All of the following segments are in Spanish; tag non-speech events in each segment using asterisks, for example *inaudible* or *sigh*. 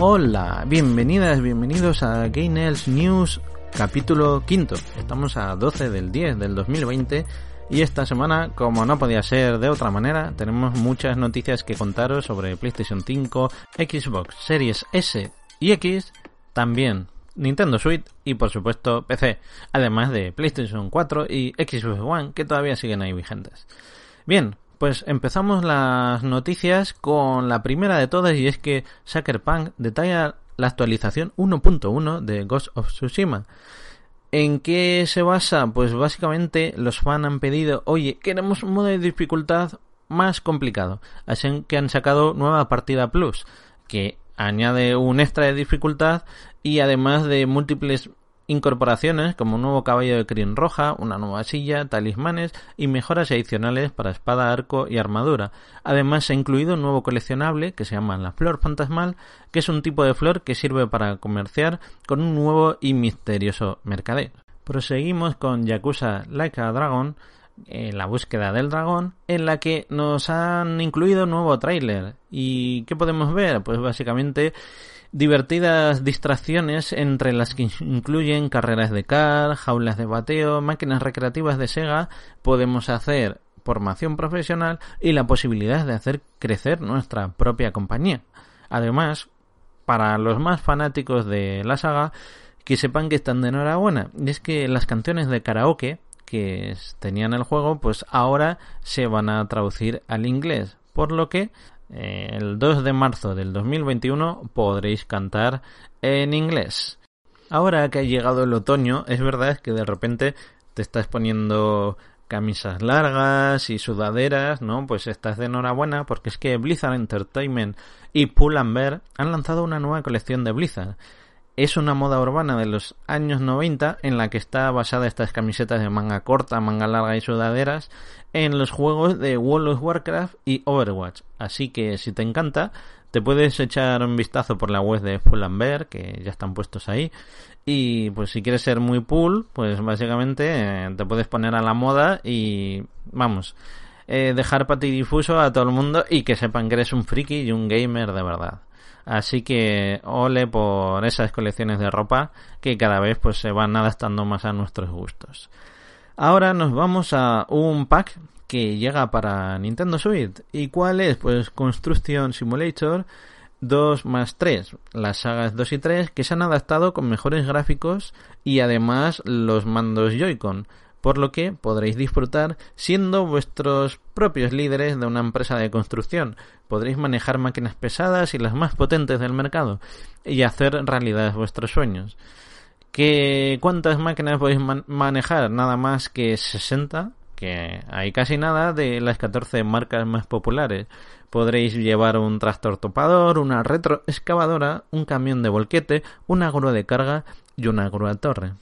Hola, bienvenidas, bienvenidos a Gainels News capítulo quinto. Estamos a 12 del 10 del 2020 y esta semana, como no podía ser de otra manera, tenemos muchas noticias que contaros sobre PlayStation 5, Xbox Series S y X, también Nintendo Switch y por supuesto PC, además de PlayStation 4 y Xbox One que todavía siguen ahí vigentes. Bien, pues empezamos las noticias con la primera de todas y es que Sucker Punk detalla la actualización 1.1 de Ghost of Tsushima. ¿En qué se basa? Pues básicamente los fans han pedido, oye, queremos un modo de dificultad más complicado. Así que han sacado nueva partida plus, que añade un extra de dificultad y además de múltiples incorporaciones como un nuevo caballo de crin roja, una nueva silla, talismanes y mejoras adicionales para espada, arco y armadura. Además se ha incluido un nuevo coleccionable que se llama la flor fantasmal, que es un tipo de flor que sirve para comerciar con un nuevo y misterioso mercader. Proseguimos con Yakuza Like a Dragon, en la búsqueda del dragón, en la que nos han incluido un nuevo tráiler. ¿Y qué podemos ver? Pues básicamente divertidas distracciones entre las que incluyen carreras de car, jaulas de bateo, máquinas recreativas de Sega, podemos hacer formación profesional y la posibilidad de hacer crecer nuestra propia compañía. Además, para los más fanáticos de la saga, que sepan que están de enhorabuena. Y es que las canciones de karaoke que tenían el juego, pues ahora se van a traducir al inglés. Por lo que eh, el 2 de marzo del 2021 podréis cantar en inglés. Ahora que ha llegado el otoño, es verdad que de repente te estás poniendo camisas largas y sudaderas, ¿no? Pues estás de enhorabuena porque es que Blizzard Entertainment y Pull Bear han lanzado una nueva colección de Blizzard es una moda urbana de los años 90 en la que está basada estas camisetas de manga corta, manga larga y sudaderas en los juegos de World of Warcraft y Overwatch. Así que si te encanta, te puedes echar un vistazo por la web de Full Bear, que ya están puestos ahí. Y pues si quieres ser muy pool, pues básicamente eh, te puedes poner a la moda y vamos, eh, dejar patidifuso a todo el mundo y que sepan que eres un friki y un gamer de verdad. Así que ole por esas colecciones de ropa que cada vez pues se van adaptando más a nuestros gustos. Ahora nos vamos a un pack que llega para Nintendo Switch. ¿Y cuál es? Pues Construction Simulator 2 más 3, las sagas 2 y 3 que se han adaptado con mejores gráficos y además los mandos Joy-Con por lo que podréis disfrutar siendo vuestros propios líderes de una empresa de construcción. Podréis manejar máquinas pesadas y las más potentes del mercado y hacer realidad vuestros sueños. ¿Qué, ¿Cuántas máquinas podéis manejar? Nada más que 60, que hay casi nada de las 14 marcas más populares. Podréis llevar un tractor topador, una retroexcavadora, un camión de volquete, una grúa de carga y una grúa torre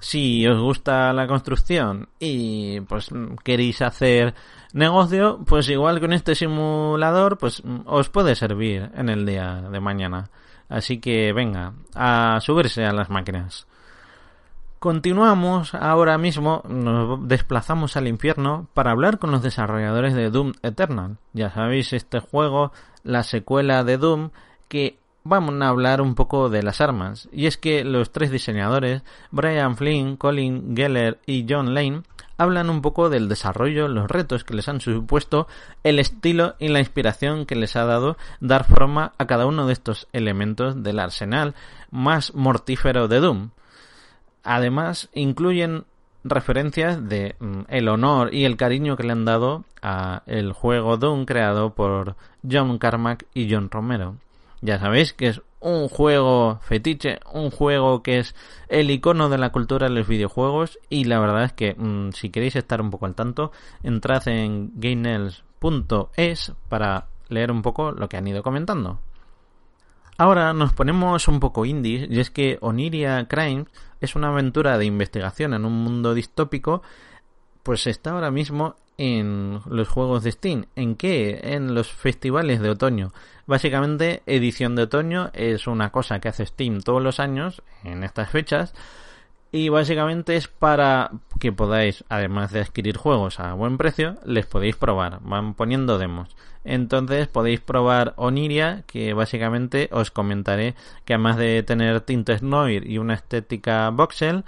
si os gusta la construcción y pues queréis hacer negocio, pues igual con este simulador pues os puede servir en el día de mañana. Así que venga, a subirse a las máquinas. Continuamos ahora mismo, nos desplazamos al infierno para hablar con los desarrolladores de Doom Eternal. Ya sabéis, este juego, la secuela de Doom, que vamos a hablar un poco de las armas. Y es que los tres diseñadores, Brian Flynn, Colin Geller y John Lane, hablan un poco del desarrollo, los retos que les han supuesto, el estilo y la inspiración que les ha dado dar forma a cada uno de estos elementos del arsenal más mortífero de Doom. Además, incluyen referencias de mm, el honor y el cariño que le han dado a el juego Doom creado por John Carmack y John Romero. Ya sabéis que es un juego fetiche, un juego que es el icono de la cultura de los videojuegos y la verdad es que mm, si queréis estar un poco al tanto, entrad en gainels.es para leer un poco lo que han ido comentando. Ahora nos ponemos un poco indie y es que Oniria Crimes es una aventura de investigación en un mundo distópico pues está ahora mismo en los juegos de Steam. ¿En qué? En los festivales de otoño. Básicamente, edición de otoño es una cosa que hace Steam todos los años en estas fechas. Y básicamente es para que podáis, además de adquirir juegos a buen precio, les podéis probar. Van poniendo demos. Entonces podéis probar Oniria, que básicamente os comentaré que además de tener tintes noir y una estética voxel,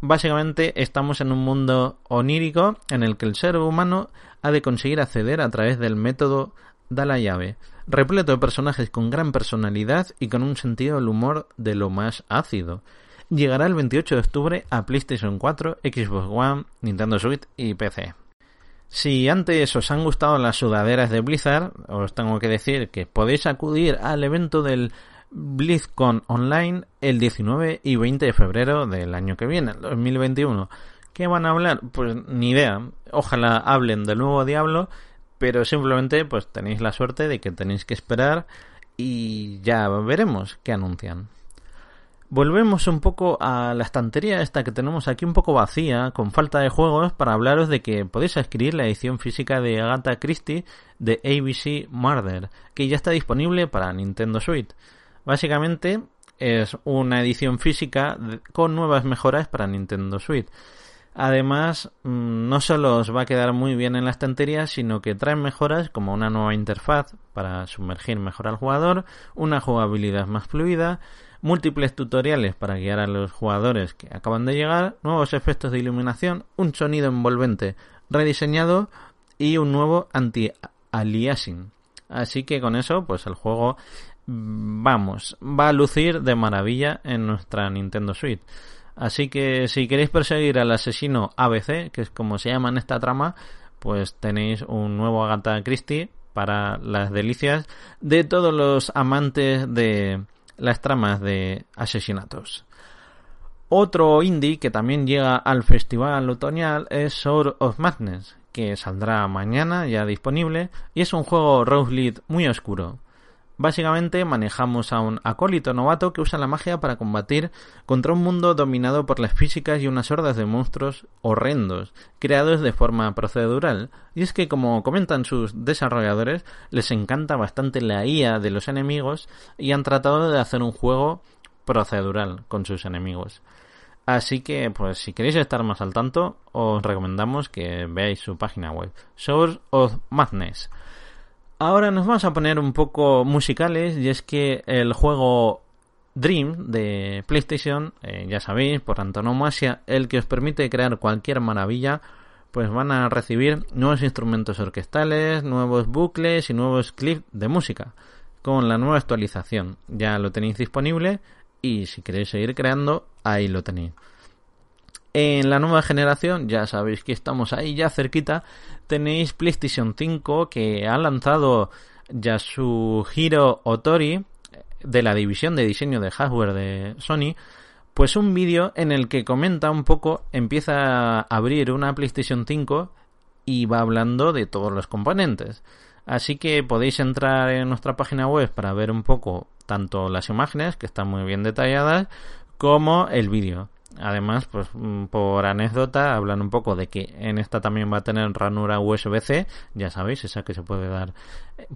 Básicamente estamos en un mundo onírico en el que el ser humano ha de conseguir acceder a través del método da la llave, repleto de personajes con gran personalidad y con un sentido del humor de lo más ácido. Llegará el 28 de octubre a PlayStation 4, Xbox One, Nintendo Switch y PC. Si antes os han gustado las sudaderas de Blizzard, os tengo que decir que podéis acudir al evento del BlizzCon Online el 19 y 20 de febrero del año que viene, el 2021. ¿Qué van a hablar? Pues ni idea. Ojalá hablen del nuevo Diablo, pero simplemente pues tenéis la suerte de que tenéis que esperar y ya veremos qué anuncian. Volvemos un poco a la estantería esta que tenemos aquí un poco vacía, con falta de juegos, para hablaros de que podéis adquirir la edición física de Agatha Christie de ABC Murder, que ya está disponible para Nintendo Switch. Básicamente es una edición física con nuevas mejoras para Nintendo Switch. Además, mm, no solo os va a quedar muy bien en la estantería, sino que trae mejoras como una nueva interfaz para sumergir mejor al jugador, una jugabilidad más fluida, múltiples tutoriales para guiar a los jugadores que acaban de llegar, nuevos efectos de iluminación, un sonido envolvente rediseñado y un nuevo anti-aliasing. Así que con eso, pues el juego vamos, va a lucir de maravilla en nuestra Nintendo Switch. Así que si queréis perseguir al asesino ABC, que es como se llama en esta trama, pues tenéis un nuevo Agatha Christie para las delicias de todos los amantes de las tramas de asesinatos. Otro indie que también llega al festival otoñal es Sword of Madness, que saldrá mañana ya disponible y es un juego lead muy oscuro. Básicamente manejamos a un acólito novato que usa la magia para combatir contra un mundo dominado por las físicas y unas hordas de monstruos horrendos, creados de forma procedural. Y es que, como comentan sus desarrolladores, les encanta bastante la IA de los enemigos y han tratado de hacer un juego procedural con sus enemigos. Así que, pues, si queréis estar más al tanto, os recomendamos que veáis su página web, Source of Madness. Ahora nos vamos a poner un poco musicales y es que el juego Dream de PlayStation, eh, ya sabéis, por antonomasia, el que os permite crear cualquier maravilla, pues van a recibir nuevos instrumentos orquestales, nuevos bucles y nuevos clips de música con la nueva actualización. Ya lo tenéis disponible y si queréis seguir creando, ahí lo tenéis. En la nueva generación, ya sabéis que estamos ahí ya cerquita, tenéis PlayStation 5 que ha lanzado Yasuhiro Otori de la división de diseño de hardware de Sony, pues un vídeo en el que comenta un poco, empieza a abrir una PlayStation 5 y va hablando de todos los componentes. Así que podéis entrar en nuestra página web para ver un poco tanto las imágenes, que están muy bien detalladas, como el vídeo. Además, pues mm, por anécdota, hablan un poco de que en esta también va a tener ranura USB-C, ya sabéis, esa que se puede dar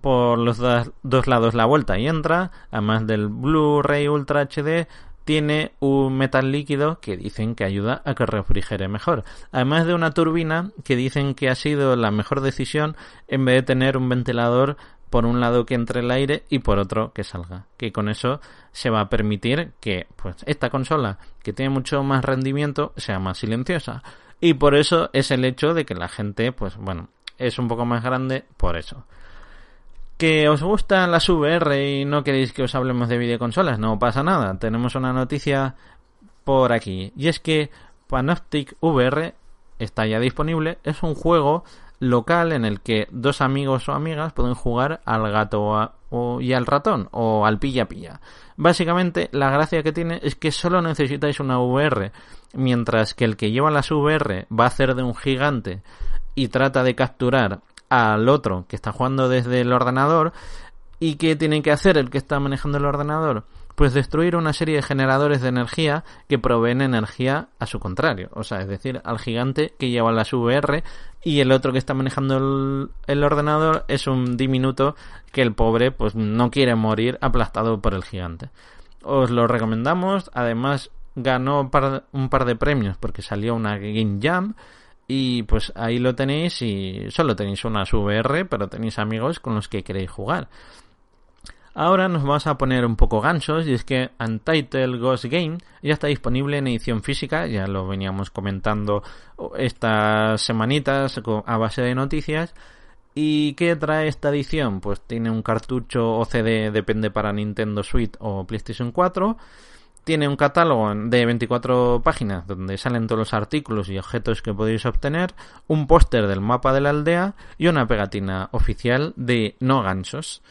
por los dos lados la vuelta y entra, además del Blu-ray Ultra HD, tiene un metal líquido que dicen que ayuda a que refrigere mejor. Además de una turbina que dicen que ha sido la mejor decisión en vez de tener un ventilador por un lado que entre el aire y por otro que salga. Que con eso se va a permitir que pues esta consola que tiene mucho más rendimiento sea más silenciosa. Y por eso es el hecho de que la gente, pues bueno, es un poco más grande por eso. ¿Que os gustan las VR y no queréis que os hablemos de videoconsolas? No pasa nada, tenemos una noticia por aquí. Y es que Panoptic VR está ya disponible, es un juego local en el que dos amigos o amigas pueden jugar al gato y al ratón o al pilla-pilla. Básicamente, la gracia que tiene es que solo necesitáis una VR, mientras que el que lleva las VR va a hacer de un gigante y trata de capturar al otro que está jugando desde el ordenador. ¿Y qué tiene que hacer el que está manejando el ordenador? Pues destruir una serie de generadores de energía que proveen energía a su contrario, o sea, es decir, al gigante que lleva las VR y el otro que está manejando el, ordenador es un diminuto que el pobre pues no quiere morir aplastado por el gigante. Os lo recomendamos, además ganó un par, de premios porque salió una Game Jam y pues ahí lo tenéis y solo tenéis una VR, pero tenéis amigos con los que queréis jugar. Ahora nos vamos a poner un poco gansos y es que Untitled Ghost Game ya está disponible en edición física, ya lo veníamos comentando estas semanitas a base de noticias. ¿Y qué trae esta edición? Pues tiene un cartucho o CD, depende para Nintendo Switch o PlayStation 4. Tiene un catálogo de 24 páginas donde salen todos los artículos y objetos que podéis obtener, un póster del mapa de la aldea y una pegatina oficial de No Gansos.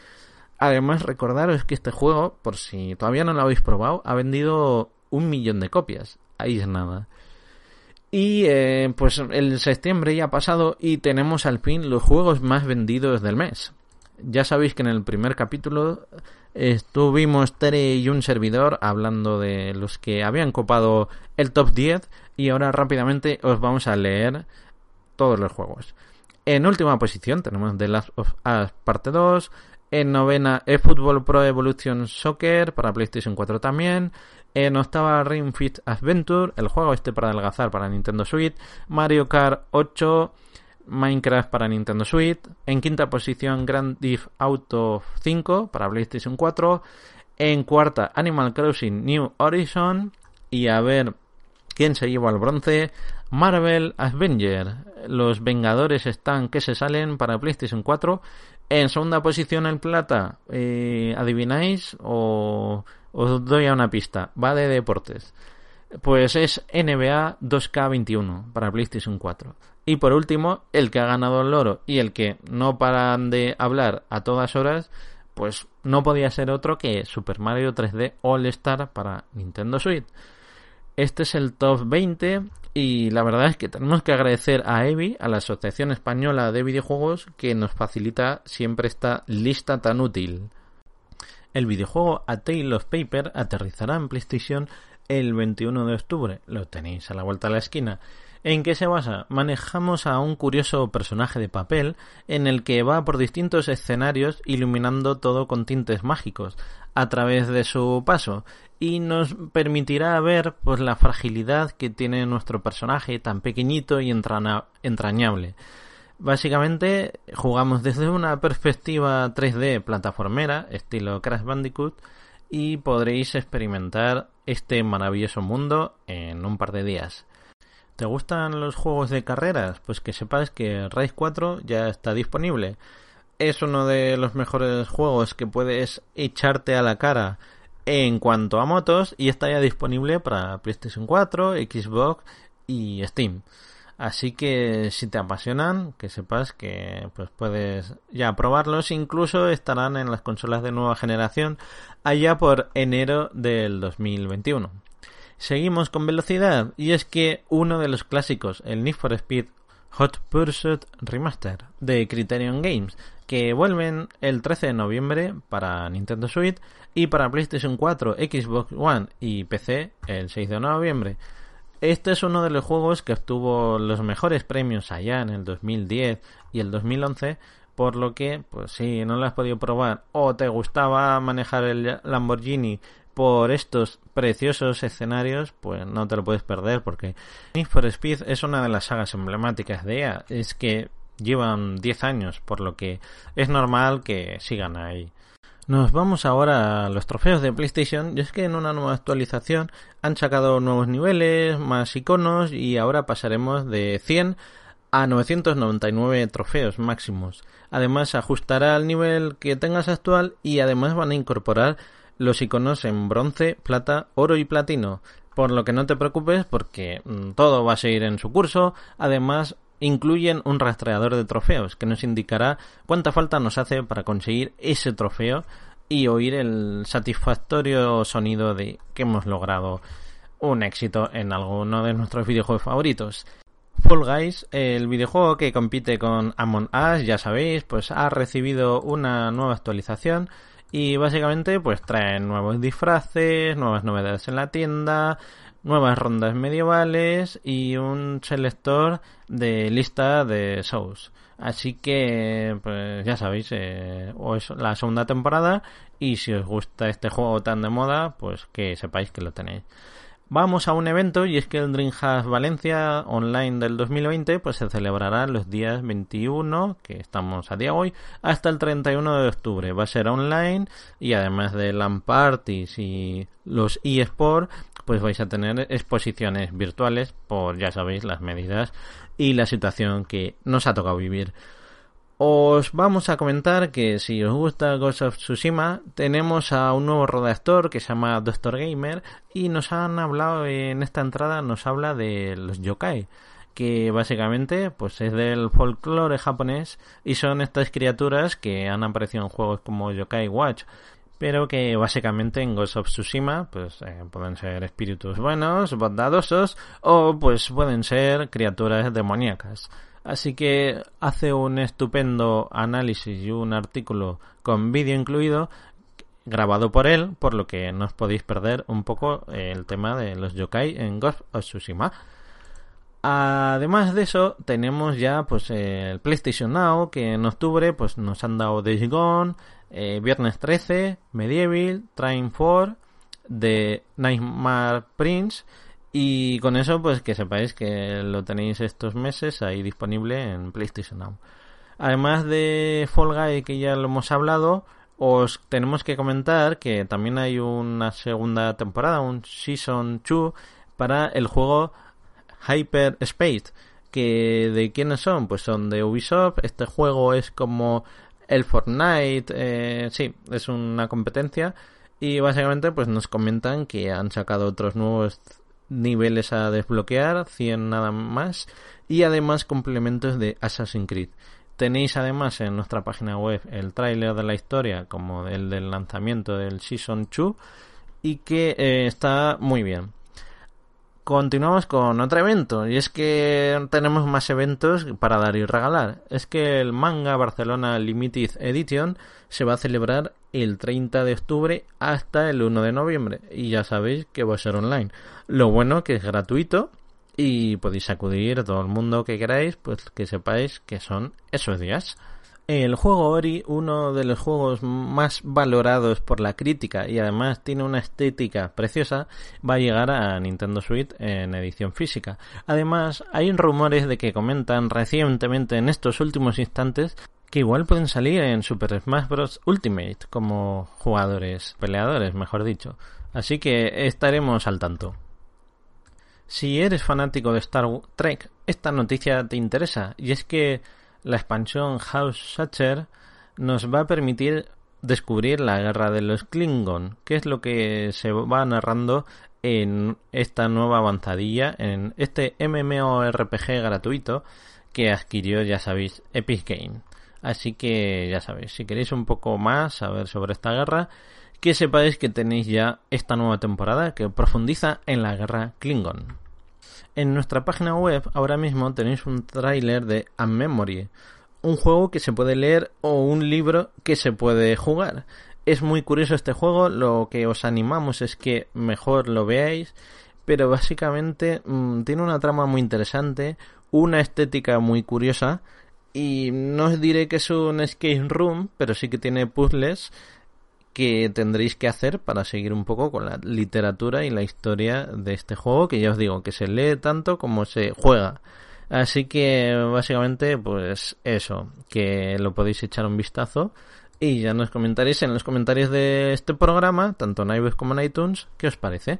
Además, recordaros que este juego, por si todavía no lo habéis probado, ha vendido un millón de copias. Ahí es nada. Y eh, pues el septiembre ya ha pasado y tenemos al fin los juegos más vendidos del mes. Ya sabéis que en el primer capítulo estuvimos Tere y un servidor hablando de los que habían copado el top 10 y ahora rápidamente os vamos a leer todos los juegos. En última posición tenemos The Last of Us Parte 2, en novena, eFootball Pro Evolution Soccer para PlayStation 4 también. En octava, Ring Fit Adventure, el juego este para adelgazar para Nintendo Switch. Mario Kart 8, Minecraft para Nintendo Switch. En quinta posición, Grand Theft Auto 5 para PlayStation 4. En cuarta, Animal Crossing New Horizon. Y a ver quién se lleva el bronce. Marvel Avenger. Los Vengadores están que se salen para PlayStation 4 en segunda posición en plata, eh, ¿adivináis? O os doy a una pista. Va de deportes. Pues es NBA 2K21 para PlayStation 4. Y por último, el que ha ganado el loro y el que no paran de hablar a todas horas, pues no podía ser otro que Super Mario 3D All Star para Nintendo Switch. Este es el top 20 y la verdad es que tenemos que agradecer a EVI, a la Asociación Española de Videojuegos, que nos facilita siempre esta lista tan útil. El videojuego A Tale of Paper aterrizará en PlayStation el 21 de octubre. Lo tenéis a la vuelta de la esquina. ¿En qué se basa? Manejamos a un curioso personaje de papel en el que va por distintos escenarios iluminando todo con tintes mágicos a través de su paso y nos permitirá ver pues la fragilidad que tiene nuestro personaje tan pequeñito y entrañable. Básicamente jugamos desde una perspectiva 3D plataformera estilo Crash Bandicoot y podréis experimentar este maravilloso mundo en un par de días. ¿Te gustan los juegos de carreras? Pues que sepas que Race 4 ya está disponible. Es uno de los mejores juegos que puedes echarte a la cara en cuanto a motos y está ya disponible para PlayStation 4, Xbox y Steam. Así que si te apasionan, que sepas que pues puedes ya probarlos, incluso estarán en las consolas de nueva generación allá por enero del 2021. Seguimos con velocidad y es que uno de los clásicos, el Need for Speed Hot Pursuit Remaster de Criterion Games, que vuelven el 13 de noviembre para Nintendo Switch y para PlayStation 4, Xbox One y PC el 6 de noviembre. Este es uno de los juegos que obtuvo los mejores premios allá en el 2010 y el 2011, por lo que, pues si no lo has podido probar o te gustaba manejar el Lamborghini por estos preciosos escenarios, pues no te lo puedes perder porque Need for Speed es una de las sagas emblemáticas de EA. Es que llevan 10 años, por lo que es normal que sigan ahí. Nos vamos ahora a los trofeos de PlayStation y es que en una nueva actualización han sacado nuevos niveles, más iconos y ahora pasaremos de 100 a 999 trofeos máximos. Además ajustará al nivel que tengas actual y además van a incorporar los iconos en bronce, plata, oro y platino. Por lo que no te preocupes porque mm, todo va a seguir en su curso. Además, incluyen un rastreador de trofeos que nos indicará cuánta falta nos hace para conseguir ese trofeo y oír el satisfactorio sonido de que hemos logrado un éxito en alguno de nuestros videojuegos favoritos. Fall Guys, el videojuego que compite con Among Us, ya sabéis, pues ha recibido una nueva actualización y básicamente pues trae nuevos disfraces, nuevas novedades en la tienda, nuevas rondas medievales y un selector de lista de shows. Así que, pues ya sabéis, eh, es la segunda temporada y si os gusta este juego tan de moda, pues que sepáis que lo tenéis. Vamos a un evento y es que el Dreamhack Valencia online del 2020 pues se celebrará los días 21, que estamos a día hoy, hasta el 31 de octubre. Va a ser online y además de LAN parties y los eSports, pues vais a tener exposiciones virtuales por, ya sabéis, las medidas y la situación que nos ha tocado vivir. Os vamos a comentar que si os gusta Ghost of Tsushima, tenemos a un nuevo redactor que se llama Doctor Gamer y nos han hablado en esta entrada, nos habla de los yokai, que básicamente pues es del folclore japonés y son estas criaturas que han aparecido en juegos como Yokai Watch pero que básicamente en Ghost of Tsushima pues eh, pueden ser espíritus buenos, bondadosos o pues pueden ser criaturas demoníacas. Así que hace un estupendo análisis y un artículo con vídeo incluido grabado por él, por lo que no os podéis perder un poco el tema de los yokai en Ghost of Tsushima. Además de eso, tenemos ya pues el PlayStation Now, que en octubre pues nos han dado Days Gone, eh, Viernes 13, Medieval, Train 4, The Nightmare Prince y con eso, pues que sepáis que lo tenéis estos meses ahí disponible en PlayStation Now. Además de Fall Guy, que ya lo hemos hablado, os tenemos que comentar que también hay una segunda temporada, un Season 2, para el juego Hyper Space. Que de quiénes son? Pues son de Ubisoft. Este juego es como el Fortnite. Eh, sí, es una competencia. Y básicamente pues nos comentan que han sacado otros nuevos niveles a desbloquear, 100 nada más, y además complementos de Assassin's Creed. Tenéis además en nuestra página web el tráiler de la historia como el del lanzamiento del Season 2 y que eh, está muy bien. Continuamos con otro evento y es que tenemos más eventos para dar y regalar. Es que el Manga Barcelona Limited Edition se va a celebrar el 30 de octubre hasta el 1 de noviembre y ya sabéis que va a ser online. Lo bueno que es gratuito y podéis acudir todo el mundo que queráis, pues que sepáis que son esos días. El juego Ori, uno de los juegos más valorados por la crítica y además tiene una estética preciosa, va a llegar a Nintendo Switch en edición física. Además, hay rumores de que comentan recientemente en estos últimos instantes que igual pueden salir en Super Smash Bros. Ultimate como jugadores, peleadores, mejor dicho. Así que estaremos al tanto. Si eres fanático de Star Trek, esta noticia te interesa, y es que la expansión House Satcher nos va a permitir descubrir la guerra de los Klingon, que es lo que se va narrando en esta nueva avanzadilla, en este MMORPG gratuito que adquirió, ya sabéis, Epic Game. Así que ya sabéis, si queréis un poco más saber sobre esta guerra, que sepáis que tenéis ya esta nueva temporada que profundiza en la guerra Klingon. En nuestra página web ahora mismo tenéis un tráiler de A Memory, un juego que se puede leer o un libro que se puede jugar. Es muy curioso este juego, lo que os animamos es que mejor lo veáis, pero básicamente mm, tiene una trama muy interesante, una estética muy curiosa y no os diré que es un escape room, pero sí que tiene puzzles que tendréis que hacer para seguir un poco con la literatura y la historia de este juego, que ya os digo que se lee tanto como se juega. Así que básicamente pues eso, que lo podéis echar un vistazo y ya nos comentaréis en los comentarios de este programa, tanto en iVoox como en iTunes, qué os parece.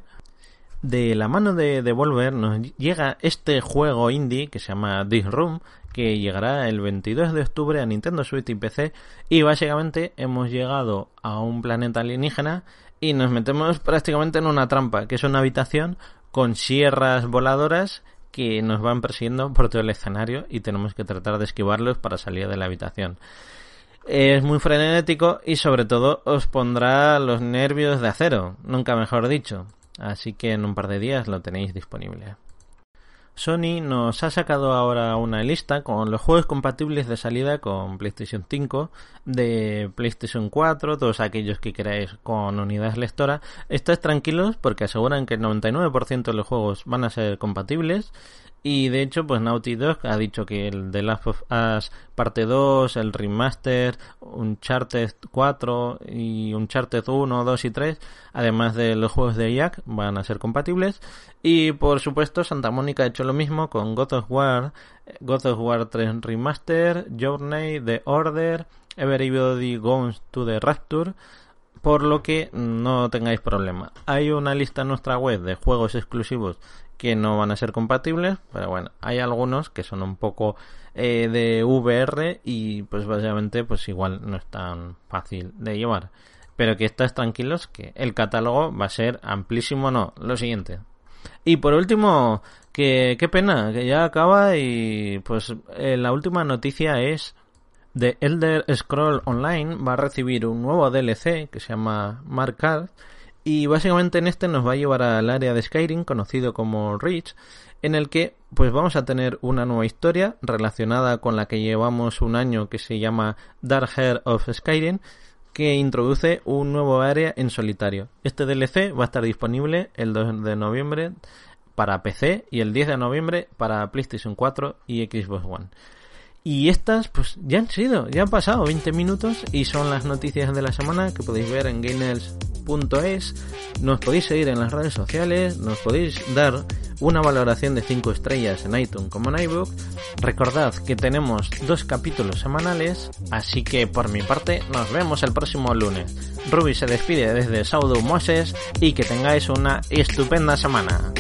De la mano de Devolver nos llega este juego indie que se llama This Room, que llegará el 22 de octubre a Nintendo Switch y PC y básicamente hemos llegado a un planeta alienígena y nos metemos *laughs* prácticamente en una trampa, que es una habitación con sierras voladoras que nos van persiguiendo por todo el escenario y tenemos que tratar de esquivarlos para salir de la habitación. Es muy frenético y sobre todo os pondrá los nervios de acero, nunca mejor dicho. Así que en un par de días lo tenéis disponible. Sony nos ha sacado ahora una lista con los juegos compatibles de salida con PlayStation 5, de PlayStation 4, todos aquellos que queráis con unidades lectora. Estáis tranquilos porque aseguran que el 99% de los juegos van a ser compatibles y de hecho, pues Naughty Dog ha dicho que el The Last of Us parte 2, el remaster, Uncharted 4 y Uncharted 1, 2 y 3, además de los juegos de Jack, van a ser compatibles. Y por supuesto, Santa Mónica ha hecho lo mismo con God of War, God of War 3 Remaster, Journey, The Order, Everybody Goes to the Rapture por lo que no tengáis problema. Hay una lista en nuestra web de juegos exclusivos que no van a ser compatibles, pero bueno, hay algunos que son un poco eh, de VR y pues básicamente pues igual no es tan fácil de llevar. Pero que estés tranquilos que el catálogo va a ser amplísimo, no, lo siguiente. Y por último, que qué pena, que ya acaba y pues eh, la última noticia es de Elder Scroll Online va a recibir un nuevo DLC que se llama Mark y básicamente en este nos va a llevar al área de Skyrim conocido como Reach en el que pues vamos a tener una nueva historia relacionada con la que llevamos un año que se llama Dark Hair of Skyrim que introduce un nuevo área en solitario. Este DLC va a estar disponible el 2 de noviembre para PC y el 10 de noviembre para PlayStation 4 y Xbox One. Y estas, pues ya han sido, ya han pasado 20 minutos y son las noticias de la semana que podéis ver en gainels.es. Nos podéis seguir en las redes sociales, nos podéis dar una valoración de 5 estrellas en iTunes como en iBook. Recordad que tenemos dos capítulos semanales, así que por mi parte nos vemos el próximo lunes. Ruby se despide desde Saudo Moses y que tengáis una estupenda semana.